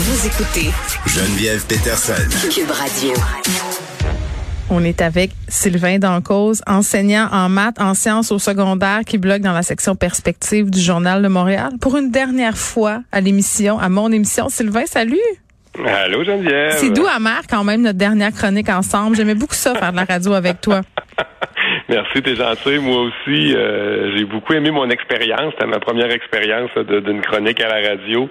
Vous écoutez Geneviève Peterson. Cube Radio. On est avec Sylvain Dancause, enseignant en maths, en sciences au secondaire, qui blogue dans la section perspective du Journal de Montréal. Pour une dernière fois à l'émission, à mon émission. Sylvain, salut! Allô Geneviève. C'est doux amer quand même notre dernière chronique ensemble. J'aimais beaucoup ça faire de la radio avec toi. Merci, t'es gentil. Moi aussi, euh, j'ai beaucoup aimé mon expérience. C'était ma première expérience d'une chronique à la radio.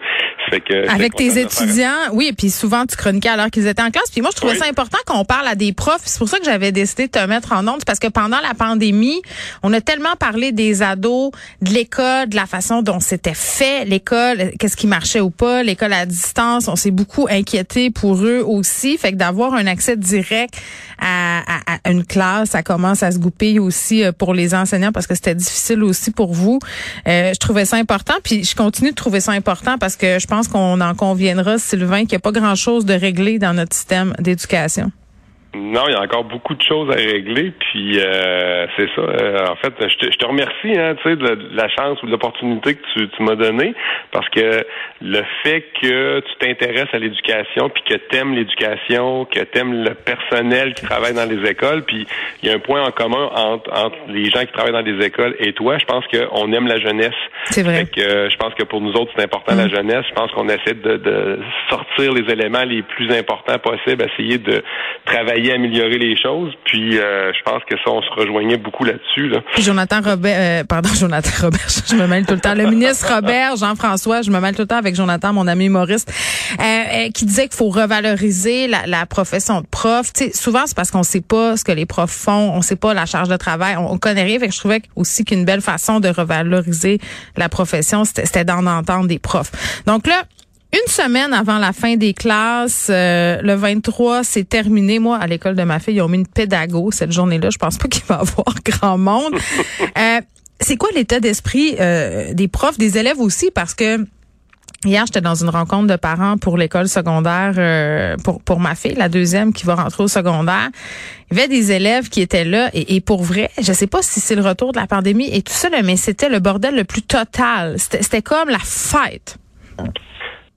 Fait que Avec tes étudiants, oui, et puis souvent tu chroniquais alors qu'ils étaient en classe. Puis moi, je trouvais ça important qu'on parle à des profs. C'est pour ça que j'avais décidé de te mettre en ondes, parce que pendant la pandémie, on a tellement parlé des ados, de l'école, de la façon dont c'était fait l'école, qu'est-ce qui marchait ou pas, l'école à distance. On s'est beaucoup inquiété pour eux aussi. Fait que d'avoir un accès direct à, à une classe, ça commence à se goupper aussi euh, pour les enseignants parce que c'était difficile aussi pour vous. Euh, je trouvais ça important, puis je continue de trouver ça important parce que je pense qu'on en conviendra, Sylvain, qu'il n'y a pas grand-chose de réglé dans notre système d'éducation. Non, il y a encore beaucoup de choses à régler, puis euh, c'est ça. Euh, en fait, je te, je te remercie, hein, tu sais, de, la chance ou de l'opportunité que tu, tu m'as donnée, parce que le fait que tu t'intéresses à l'éducation, puis que t'aimes l'éducation, que t'aimes le personnel qui travaille dans les écoles, puis il y a un point en commun entre, entre les gens qui travaillent dans les écoles et toi. Je pense qu'on aime la jeunesse. C'est vrai. que, euh, je pense que pour nous autres, c'est important la mm. jeunesse. Je pense qu'on essaie de, de sortir les éléments les plus importants possibles, essayer de travailler améliorer les choses. Puis euh, je pense que ça, on se rejoignait beaucoup là-dessus. Là. Jonathan Robert, euh, pardon, Jonathan Robert, je me mêle tout le temps. Le ministre Robert, Jean-François, je me mêle tout le temps avec Jonathan, mon ami humoriste, euh, qui disait qu'il faut revaloriser la, profession de prof. sais, souvent, c'est parce qu'on sait pas ce que les profs font, on sait pas la charge de travail, on, on connaît rien. Fait que je trouvais aussi qu'une belle façon de revaloriser la profession, c'était d'en entendre des profs. Donc là, une semaine avant la fin des classes, euh, le 23, c'est terminé. Moi, à l'école de ma fille, ils ont mis une pédago cette journée-là. Je pense pas qu'il va y avoir grand monde. Euh, c'est quoi l'état d'esprit euh, des profs, des élèves aussi? Parce que Hier, j'étais dans une rencontre de parents pour l'école secondaire pour pour ma fille, la deuxième qui va rentrer au secondaire. Il y avait des élèves qui étaient là et, et pour vrai, je sais pas si c'est le retour de la pandémie et tout ça, mais c'était le bordel le plus total. C'était comme la fête.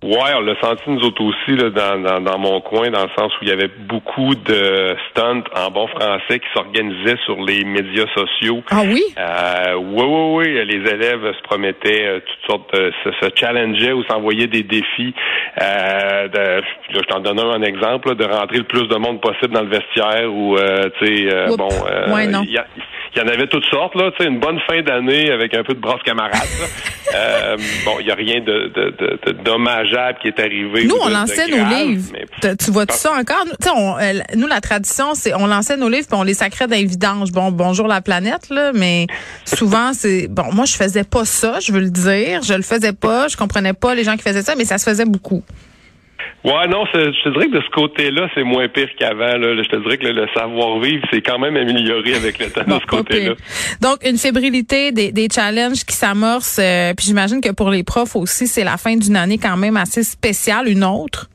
Ouais, on l'a senti nous autres aussi là, dans, dans, dans, mon coin, dans le sens où il y avait beaucoup de stunts en bon français qui s'organisaient sur les médias sociaux. Ah oui? Euh, oui, oui, oui. Les élèves se promettaient euh, toutes sortes de se, se challengeaient ou s'envoyaient des défis. Euh, de, je t'en donne un, exemple, de rentrer le plus de monde possible dans le vestiaire ou euh, tu sais, euh, bon. Ouais, non. Il y en avait toutes sortes, là, tu sais, une bonne fin d'année avec un peu de brosse camarade. euh, bon, il n'y a rien de, de, de, dommageable qui est arrivé. Nous, on lançait nos livres. Tu vois tout ça encore? On, nous, la tradition, c'est on lançait nos livres puis on les sacrait dans les vidanges. Bon, bonjour la planète, là, mais souvent, c'est... Bon, moi, je faisais pas ça, je veux le dire. Je le faisais pas, je comprenais pas les gens qui faisaient ça, mais ça se faisait beaucoup. Ouais, non, je te dirais que de ce côté-là, c'est moins pire qu'avant. Je te dirais que le, savoir-vivre, c'est quand même amélioré avec le temps de ce côté-là. Donc, une fébrilité, des, des challenges qui s'amorcent. Euh, puis j'imagine que pour les profs aussi, c'est la fin d'une année quand même assez spéciale, une autre.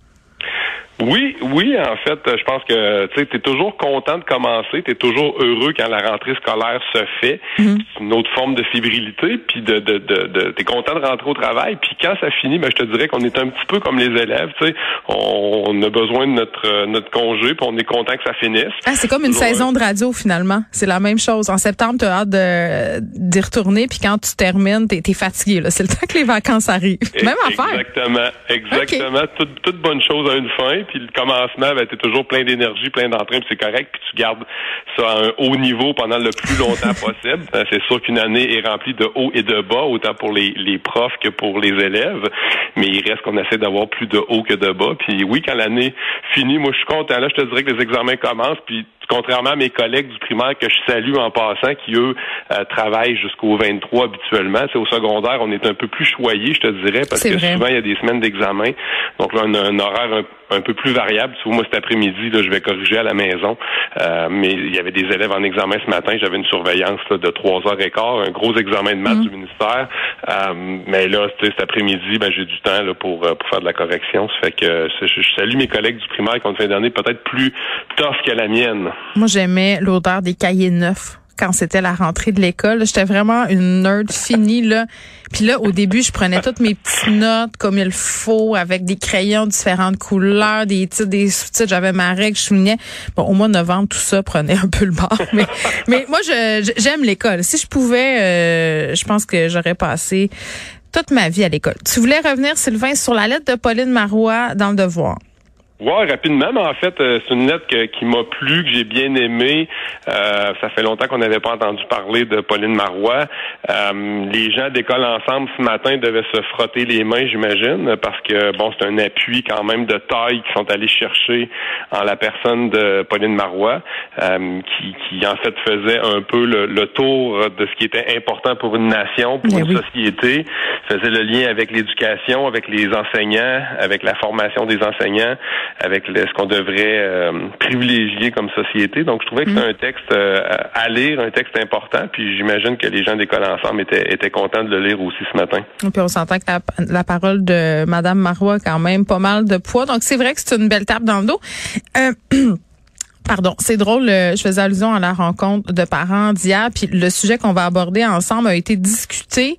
Oui, oui, en fait, je pense que tu es toujours content de commencer, tu es toujours heureux quand la rentrée scolaire se fait. Mhm. C'est une autre forme de fébrilité, puis de, de, de, tu es content de rentrer au travail, puis quand ça finit, ben, je te dirais qu'on est un petit peu comme les élèves, tu sais, on, a besoin de notre notre congé, puis on est content que ça finisse. Ah, c'est comme une saison de radio finalement, c'est la même chose. En septembre, tu as hâte d'y retourner, puis quand tu termines, tu es, fatigué. C'est le temps que les vacances arrivent. Même affaire. Exactement, exactement. Toute, toute bonne chose a une fin puis le commencement, ben, tu es toujours plein d'énergie, plein d'entrain, puis c'est correct, puis tu gardes ça à un haut niveau pendant le plus longtemps possible. Euh, c'est sûr qu'une année est remplie de hauts et de bas, autant pour les, les profs que pour les élèves, mais il reste qu'on essaie d'avoir plus de hauts que de bas. Puis oui, quand l'année finit, moi je suis content. Là, je te dirais que les examens commencent, puis contrairement à mes collègues du primaire que je salue en passant, qui eux euh, travaillent jusqu'au 23 habituellement, c'est au secondaire, on est un peu plus choyé, je te dirais, parce que souvent il y a des semaines d'examen. Donc là, on a un horaire un, peu plus variable. Tu vois, moi cet après-midi, là, je vais corriger à la maison, euh, mais il y avait des élèves en examen ce matin. J'avais une surveillance de trois heures et quart, un gros examen de maths mm. du ministère. Euh, mais là, cet après-midi, ben j'ai du temps là, pour pour faire de la correction. Ça fait que je, salue mes collègues du primaire qui ont une fin d'année peut-être plus tough que la mienne. Moi, j'aimais l'odeur des cahiers neufs quand c'était la rentrée de l'école. J'étais vraiment une nerd finie là. Puis là, au début, je prenais toutes mes petites notes comme il faut, avec des crayons de différentes couleurs, des titres, des sous-titres. J'avais ma règle, je soulignais. Bon, au mois de novembre, tout ça prenait un peu le bord. Mais, moi, j'aime l'école. Si je pouvais, euh, je pense que j'aurais passé toute ma vie à l'école. Tu voulais revenir, Sylvain, sur la lettre de Pauline Marois dans le Devoir. Ouais, rapidement, mais en fait, euh, c'est une lettre qui m'a plu, que j'ai bien aimé. Euh, ça fait longtemps qu'on n'avait pas entendu parler de Pauline Marois. Euh, les gens d'école ensemble ce matin devaient se frotter les mains, j'imagine, parce que bon, c'est un appui quand même de taille qu'ils sont allés chercher en la personne de Pauline Marois, qui, qui en fait faisait un peu le, tour de ce qui était important pour une nation, pour une société, faisait le lien avec l'éducation, avec les enseignants, avec la formation des enseignants avec ce qu'on devrait euh, privilégier comme société. Donc, je trouvais que c'est mm. un texte euh, à lire, un texte important, puis j'imagine que les gens d'école ensemble étaient, étaient contents de le lire aussi ce matin. Et puis on s'entend que la, parole de Madame Marois a quand même pas mal de poids. Donc, c'est vrai que c'est une belle tape dans le dos. Euh, Pardon, c'est drôle, je faisais allusion à la rencontre de parents d'hier, puis le sujet qu'on va aborder ensemble a été discuté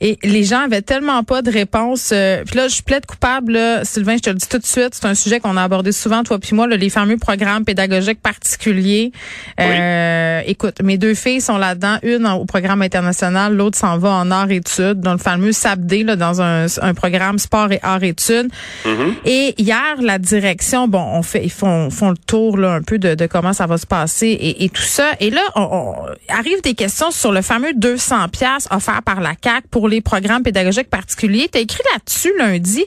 et les gens avaient tellement pas de réponse. Euh, puis là, je plaide coupable, là, Sylvain, je te le dis tout de suite, c'est un sujet qu'on a abordé souvent, toi puis moi, les fameux programmes pédagogiques particuliers. Euh, écoute, mes deux filles sont là-dedans, une au programme international, l'autre s'en va en art-études, dans le fameux SAPD, là, dans un, programme sport et art-études. Mm-hmm. Et hier, la direction, bon, on fait, ils font, font le tour là, un peu de, de comment ça va se passer et, et tout ça. Et là, on, on, arrive des questions sur le fameux 200 pièces offert par la CAC pour les programmes pédagogiques particuliers. Tu as écrit là-dessus lundi.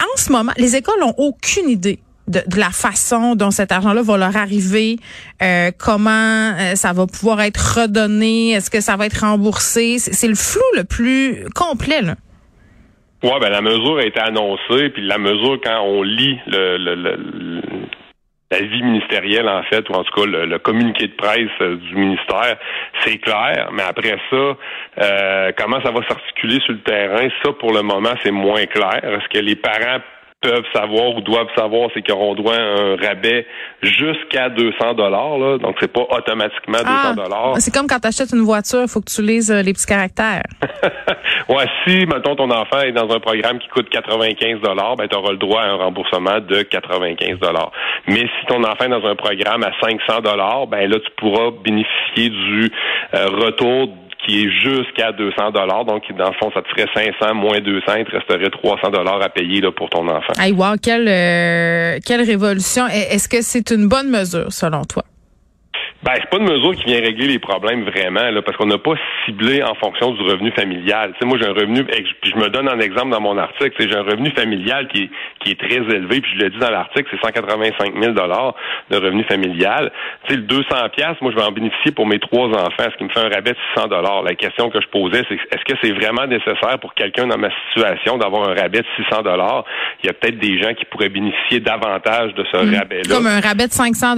En ce moment, les écoles ont aucune idée de, la façon dont cet argent-là va leur arriver, euh, comment euh, ça va pouvoir être redonné, est-ce que ça va être remboursé? C'est le flou le plus complet. Là. Ouais, ben la mesure a été annoncée, puis la mesure quand on lit le la vie ministérielle, en fait, ou en tout cas le, communiqué de presse euh, du ministère, c'est clair. Mais après ça, euh, comment ça va s'articuler sur le terrain, ça, pour le moment, c'est moins clair. Est-ce que les parents peuvent savoir ou doivent savoir, c'est qu'ils auront droit à un rabais jusqu'à 200 dollars. Donc, c'est pas automatiquement 200 ah, dollars. c'est comme quand tu achètes une voiture, il faut que tu lises euh, les petits caractères. ouais, si, mettons, ton enfant est dans un programme qui coûte 95 dollars, ben, tu auras le droit à un remboursement de 95 dollars. Mais si ton enfant est dans un programme à 500 dollars, ben là, tu pourras bénéficier du euh, retour qui est jusqu'à 200 dollars. Donc, dans le fond, ça te ferait 500 moins 200, il te resterait 300 dollars à payer là, pour ton enfant. Hey, wow, quelle, euh, quelle révolution. Est-ce que c'est une bonne mesure selon toi? Ben, c'est pas une mesure qui vient régler les problèmes vraiment, là, parce qu'on n'a pas ciblé en fonction du revenu familial. Tu sais, moi, j'ai un revenu, puis je me donne un exemple dans mon article, j'ai un revenu familial qui est, qui est très élevé, puis je l'ai dit dans l'article, c'est 185 000 de revenu familial. Tu sais, le 200 pièces, moi, je vais en bénéficier pour mes trois enfants, ce qui me fait un rabais de 600 La question que je posais, c'est est-ce que c'est vraiment nécessaire pour quelqu'un dans ma situation d'avoir un rabais de 600 Il y a peut-être des gens qui pourraient bénéficier davantage de ce hmm. rabais-là. Comme un rabais de 500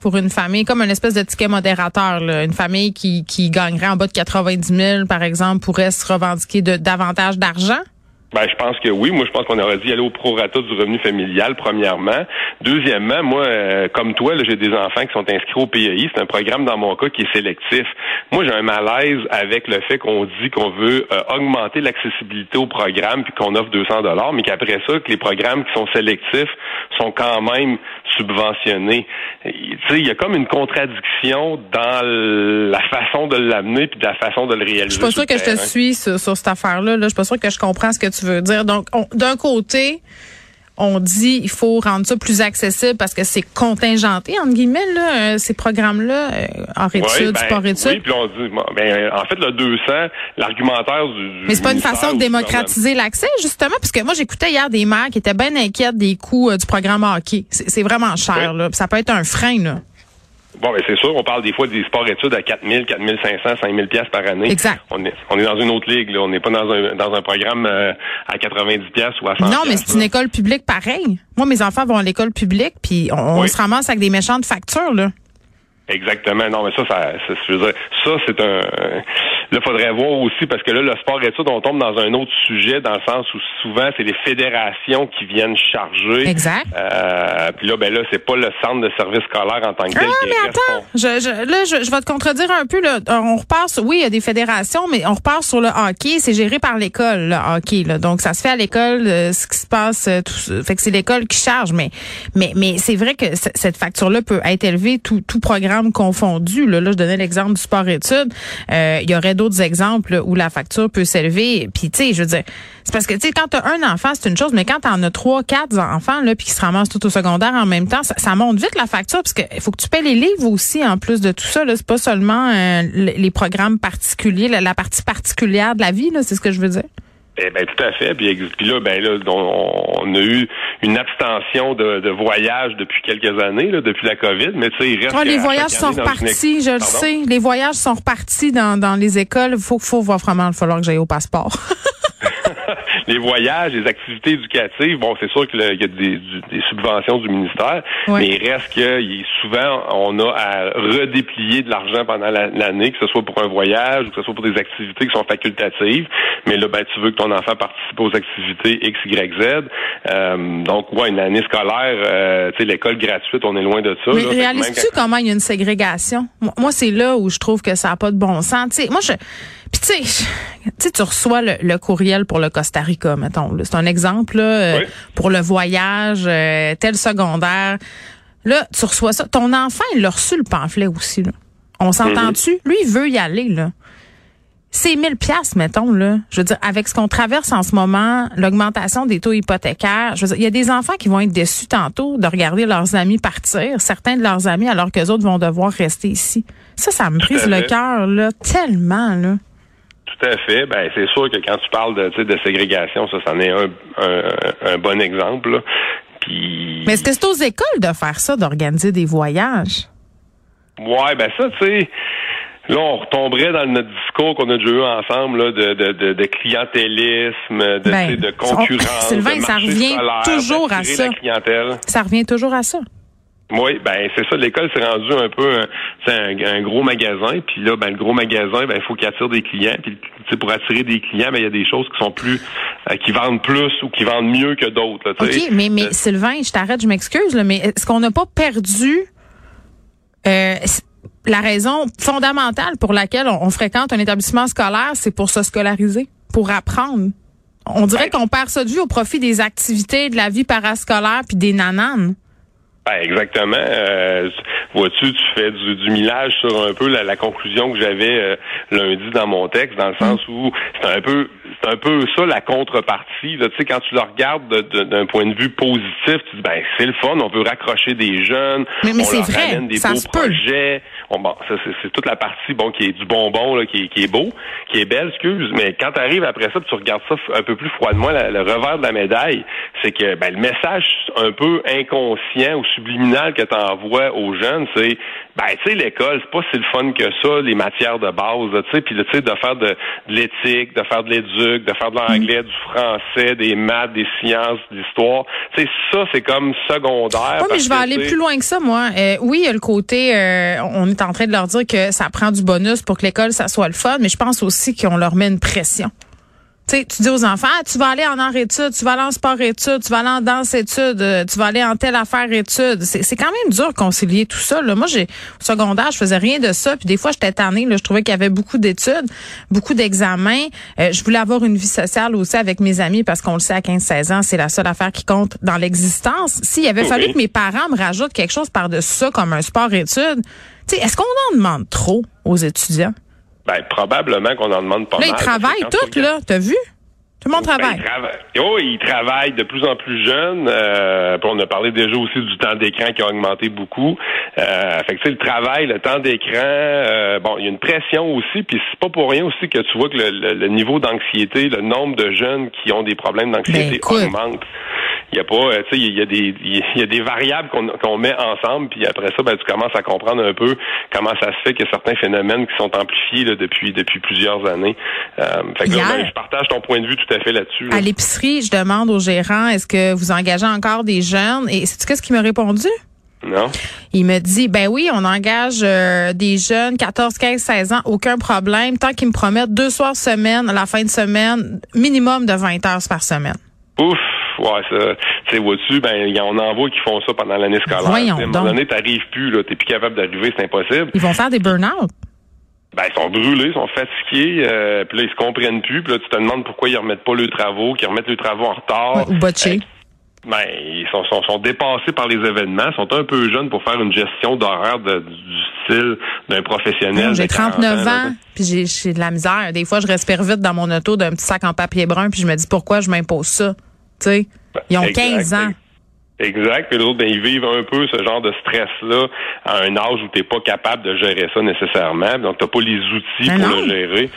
pour une famille, comme une espèce de ticket. Une famille qui, qui gagnerait en bas de 90 000, par exemple, pourrait se revendiquer de davantage d'argent? Ben, je pense que oui. Moi, je pense qu'on aurait dû aller au prorata du revenu familial, premièrement. Deuxièmement, moi, euh, comme toi, j'ai des enfants qui sont inscrits au PEI. C'est un programme, dans mon cas, qui est sélectif. Moi, j'ai un malaise avec le fait qu'on dit qu'on veut euh, augmenter l'accessibilité au programme puis qu'on offre 200 dollars, mais qu'après ça, que les programmes qui sont sélectifs sont quand même subventionnés. Il y a comme une contradiction dans la façon de l'amener puis de la façon de le réaliser. Je suis pas sûr que je te suis sur, cette affaire-là. Là. Je suis pas sûr que je comprends ce que tu veux dire. Donc, d'un côté, on dit il faut rendre ça plus accessible parce que c'est contingenté entre guillemets là, euh, ces programmes là euh, en études, ben, sport études. Oui, puis on dit ben, en fait le 200, l'argumentaire du, Mais c'est pas une façon de démocratiser l'accès justement parce que moi j'écoutais hier des mères qui étaient bien inquiètes des coûts euh, du programme hockey. C'est vraiment cher là, ça peut être un frein là. Bon, mais c'est sûr, on parle des fois des sports-études à 4 000, 4 500, 5 000 pièces par année. Exact. On est, on est dans une autre ligue, là. On n'est pas dans un, dans un programme euh, à 90 pièces ou à 100 Non, mais c'est une école publique pareil. Moi, mes enfants vont à l'école publique, puis on, se ramasse avec des méchantes factures, là. Exactement. Non, mais ça, ça, dire, ça, c'est un. Là, faudrait voir aussi, parce que là, le sport études, on tombe dans un autre sujet, dans le sens où souvent, c'est les fédérations qui viennent charger. Exact. Euh, puis là, ben là, c'est pas le centre de service scolaire en tant que tel ah, mais attends, je, je, là, je, je, vais te contredire un peu. Là. On repart sur, oui, il y a des fédérations, mais on repart sur le hockey. C'est géré par l'école, le hockey. Là. Donc, ça se fait à l'école, euh, ce qui se passe. Euh, tout, fait que c'est l'école qui charge. Mais, mais, mais c'est vrai que cette facture-là peut être élevée, tout, tout programme confondu. Là, là je donnais l'exemple du sport-études. Euh, il y aurait d'autres exemples où la facture peut s'élever. Puis, tu sais, je veux dire, c'est parce que, tu sais, quand tu as un enfant, c'est une chose, mais quand tu en as trois, quatre enfants, là, puis qui se ramassent tout au secondaire en même temps, ça, monte vite la facture, parce qu'il faut que tu paies les livres aussi, en plus de tout ça. C'est pas seulement euh, les programmes particuliers, la, partie particulière de la vie, c'est ce que je veux dire. Eh ben tout à fait. Puis, là, ben là, on, a eu une abstention de, de voyages depuis quelques années, là, depuis la COVID. Mais tu sais, il reste. les voyages sont repartis, je le sais. Les voyages sont repartis dans, dans les écoles. Faut, faut voir vraiment, il falloir que j'aille au passeport. les voyages, les activités éducatives, bon, c'est sûr qu'il y a des, subventions du ministère, mais il reste que souvent, on a à redéplier de l'argent pendant l'année, que ce soit pour un voyage ou que ce soit pour des activités qui sont facultatives. Mais là, ben, tu veux que ton enfant participe aux activités X, Y, Z. Euh, donc, ouais, une année scolaire, euh, tu sais, l'école gratuite, on est loin de ça. Mais réalises-tu comment il y a une ségrégation? Moi, c'est là où je trouve que ça n'a pas de bon sens. sais, moi, je puis tu sais, tu reçois le, courriel pour le Costa Rica, mettons. C'est un exemple là, euh, pour le voyage euh, tel secondaire. Là, tu reçois ça. Ton enfant, il a reçu le pamphlet aussi. Là. On s'entend-tu? Mhm. Lui, il veut y aller. là. C'est 1000 pièces mettons là. Je veux dire avec ce qu'on traverse en ce moment, l'augmentation des taux hypothécaires, je veux dire, il y a des enfants qui vont être déçus tantôt de regarder leurs amis partir, certains de leurs amis alors que les autres vont devoir rester ici. Ça ça me brise le cœur là tellement là. Tout à fait. Ben, c'est sûr que quand tu parles de, de ségrégation, ça, c'en est un, un, bon exemple. Puis... Mais est-ce que c'est aux écoles de faire ça, d'organiser des voyages? Ouais, ben ça, tu sais. Là, on retomberait dans notre discours qu'on a déjà eu ensemble là, de, de, de, clientélisme, de, ben, de concurrence. Sylvain, ça revient toujours à ça. Ça revient toujours à ça. Oui, ben c'est ça. L'école s'est rendue un peu un, un, gros magasin, puis là, ben le gros magasin, ben il faut qu'il attire des clients. Puis pour attirer des clients, ben il y a des choses qui sont plus, euh, qui vendent plus ou qui vendent mieux que d'autres. Ok, mais mais Sylvain, je t'arrête, je m'excuse, mais est-ce qu'on n'a pas perdu euh, la raison fondamentale pour laquelle on, fréquente un établissement scolaire, c'est pour se scolariser, pour apprendre? On dirait qu'on perd ça de vue au profit des activités de la vie parascolaire puis des nananes. Ben, exactement. Euh, vois-tu, tu fais du, du, millage sur un peu la, conclusion que j'avais euh, lundi dans mon texte, dans le sens où c'est un peu c'est un peu ça la contrepartie. Là. Tu sais, quand tu le regardes d'un point de vue positif, tu dis ben c'est le fun, on veut raccrocher des jeunes, mais, mais on leur vrai, des beaux projets. bon, ça c'est toute la partie bon qui est du bonbon là, qui, est, qui est beau, qui est belle, excuse. Mais quand tu arrives après ça, tu regardes ça un peu plus froidement, le revers de la médaille, c'est que ben, le message un peu inconscient ou subliminal que tu envoies aux jeunes, c'est ben tu sais l'école, c'est pas si le fun que ça, les matières de base, tu sais, puis tu sais de faire de, l'éthique, de faire de l'éduc, de faire de l'anglais, du français, des maths, des sciences, de l'histoire. Tu sais ça c'est comme secondaire. Oui, mais je vais aller plus loin que ça moi. Euh, oui, il y a le côté euh, on est en train de leur dire que ça prend du bonus pour que l'école ça soit le fun, mais je pense aussi qu'on leur met une pression. Tu sais, tu dis aux enfants, ah, tu vas aller en art études, tu vas aller en sport études, tu vas aller en danse études, euh, tu vas aller en telle affaire études. C'est quand même dur de concilier tout ça. Là. Moi, j'ai au secondaire, je faisais rien de ça. Puis des fois, j'étais tannée. Là, je trouvais qu'il y avait beaucoup d'études, beaucoup d'examens. Euh, je voulais avoir une vie sociale aussi avec mes amis parce qu'on le sait, à 15-16 ans, c'est la seule affaire qui compte dans l'existence. S'il avait fallu que mes parents me rajoutent quelque chose par-dessus ça, comme un sport études, est-ce qu'on en demande trop aux étudiants? Ben, probablement qu'on en demande pas mal. Là, ils travaillent tous, là. T'as vu? Tout le monde ben, travaille. oh, ils travaillent de plus en plus jeunes. Euh, on a parlé déjà aussi du temps d'écran qui a augmenté beaucoup. Euh, fait que le travail, le temps d'écran, euh, bon, il y a une pression aussi, puis c'est pas pour rien aussi que tu vois que le, niveau d'anxiété, le nombre de jeunes qui ont des problèmes d'anxiété ben, augmente. Il y a pas, euh, tu sais, il y a des, il y a des variables qu'on met ensemble, puis après ça, ben, tu commences à comprendre un peu comment ça se fait que certains phénomènes qui sont amplifiés depuis depuis plusieurs années. Euh, fait que ben, je partage ton point de vue tout à fait là-dessus. À l'épicerie, je demande aux gérants, est-ce que vous engagez encore des jeunes? Et c'est ce qu'il m'a répondu? Non? Il me dit, ben oui, on engage euh, des jeunes, 14, 15, 16 ans, aucun problème, tant qu'ils me promettent deux soirs semaine, la fin de semaine, minimum de 20 heures par semaine. Ouf, ouais, ça, tu sais, vois-tu, ben, on en voit qui font ça pendant l'année scolaire. Voyons à un moment donné, t'arrives plus, là, t'es plus capable d'arriver, c'est impossible. Ils vont faire des burn-out. Ben, ils sont brûlés, ils sont fatigués, euh, puis là, ils se comprennent plus, puis là, tu te demandes pourquoi ils remettent pas leurs travaux, qu'ils remettent leurs travaux en retard. Ou botchés. Ben, ils sont, sont, sont dépassés par les événements, sont un peu jeunes pour faire une gestion d'horaire de- du style d'un professionnel. De J'ai 40 39 là. ans, puis j'ai j'ai de la misère. Des fois, je respire vite dans mon auto d'un petit sac en papier brun, puis je me dis pourquoi je m'impose ça? Tu sais, ils ont Exact, 15 ans. Exact. Puis l'autre, ben, ils vivent un peu ce genre de stress-là à un âge où tu n'es pas capable de gérer ça nécessairement. Donc, tu n'as pas les outils Ben pour non. le gérer.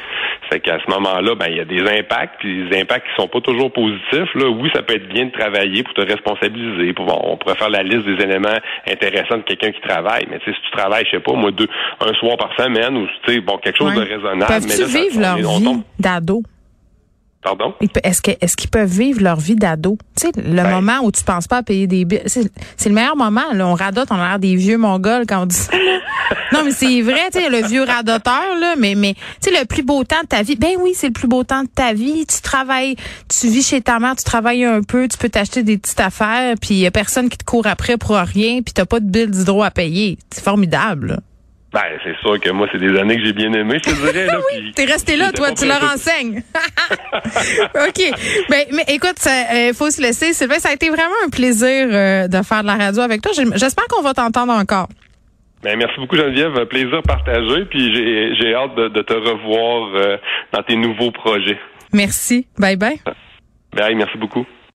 Fait qu'à ce moment-là, ben, il y a des impacts, puis des impacts qui sont pas toujours positifs. Là, oui, ça peut être bien de travailler pour te responsabiliser. Pour, bon, on pourrait faire la liste des éléments intéressants de quelqu'un qui travaille. Mais tu sais, si tu travailles, je sais pas, moi, deux, un soir par semaine, ou tu sais, bon, quelque chose Ouais. de raisonnable. mais Peuvent-tu vivre leur on vie d'ado? Pardon? Est-ce qu'ils peuvent vivre leur vie d'ado? Tu sais, le Ben. moment où tu penses pas à payer des billes, c'est le meilleur moment. Là. On radote, on a l'air des vieux mongols quand on dit ça. non, mais c'est vrai, tu sais, le vieux radoteur, là, mais, mais tu sais, le plus beau temps de ta vie, ben oui, c'est le plus beau temps de ta vie. Tu travailles, tu vis chez ta mère, tu travailles un peu, tu peux t'acheter des petites affaires, puis il y a personne qui te court après pour rien, puis t'as pas de bill d'hydro à payer. C'est formidable. là. Ben, c'est sûr que moi, c'est des années que j'ai bien aimé, je te dirais. Là, puis- T'es resté là, toi, tu leur enseignes. OK. Ben, mais écoute, il faut se laisser. Sylvain, ça a été vraiment un plaisir euh, de faire de la radio avec toi. J'espère qu'on va t'entendre encore. Ben, merci beaucoup, Geneviève. Plaisir partagé. Puis j'ai j'ai hâte de, de te revoir euh, dans tes nouveaux projets. Merci. Bye bye. Ben, merci beaucoup.